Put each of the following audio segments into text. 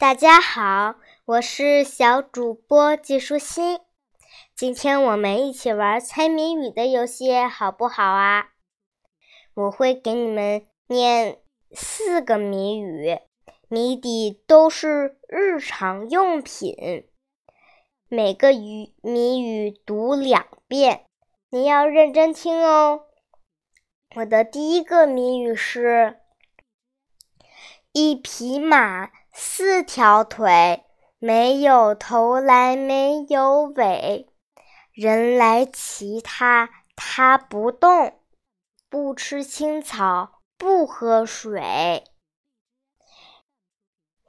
大家好，我是小主播季舒心。今天我们一起玩猜谜语的游戏，好不好啊？我会给你们念四个谜语，谜底都是日常用品。每个语谜语读两遍，你要认真听哦。我的第一个谜语是：一匹马，四条腿，没有头来没有尾，人来骑它，它不动，不吃青草，不喝水。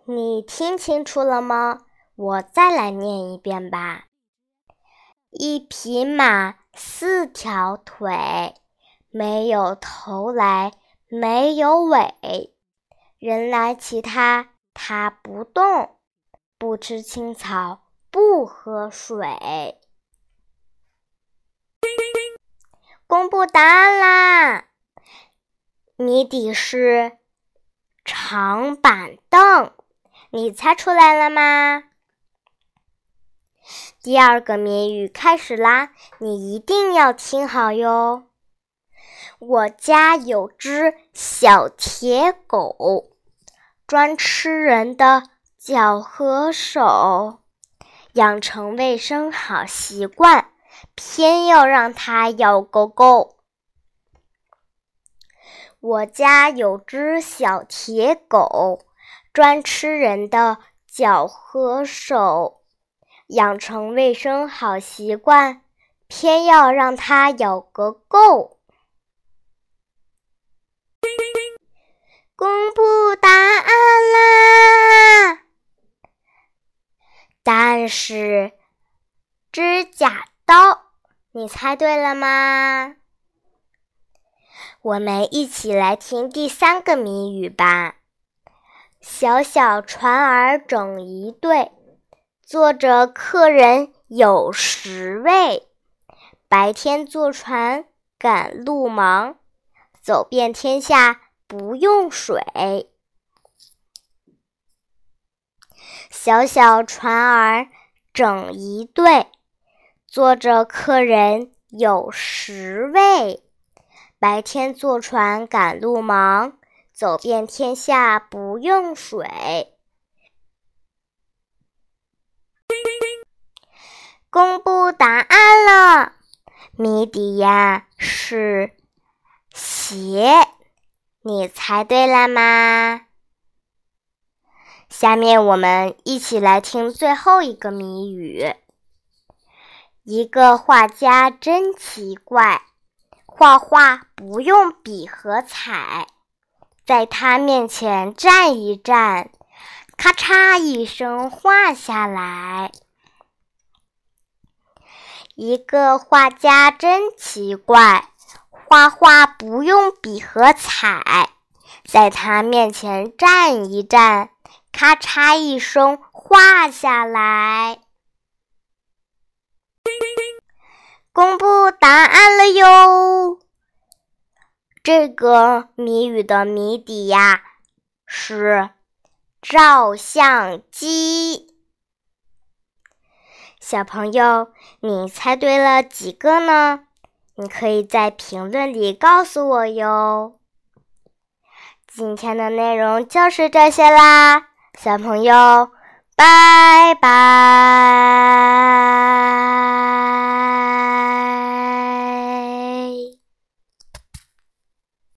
你听清楚了吗？我再来念一遍吧。一匹马，四条腿。没有头来，没有尾，人来骑它，它不动，不吃青草，不喝水。公布答案啦！谜底是长板凳，你猜出来了吗？第二个谜语开始啦，你一定要听好哟。我家有只小铁狗，专吃人的脚和手，养成卫生好习惯，偏要让它咬个够。我家有只小铁狗，专吃人的脚和手，养成卫生好习惯，偏要让它咬个够。公布答案啦！答案是指甲刀，你猜对了吗？我们一起来听第三个谜语吧。小小船儿整一对，坐着客人有十位。白天坐船赶路忙，走遍天下。不用水，小小船儿整一队，坐着客人有十位。白天坐船赶路忙，走遍天下不用水。公布答案了，谜底呀是鞋。你猜对了吗？下面我们一起来听最后一个谜语。一个画家真奇怪，画画不用笔和彩，在他面前站一站，咔嚓一声画下来。一个画家真奇怪。画画不用笔和彩，在他面前站一站，咔嚓一声画下来。公布答案了哟！这个谜语的谜底呀是照相机。小朋友，你猜对了几个呢？你可以在评论里告诉我哟。今天的内容就是这些啦，小朋友，拜拜。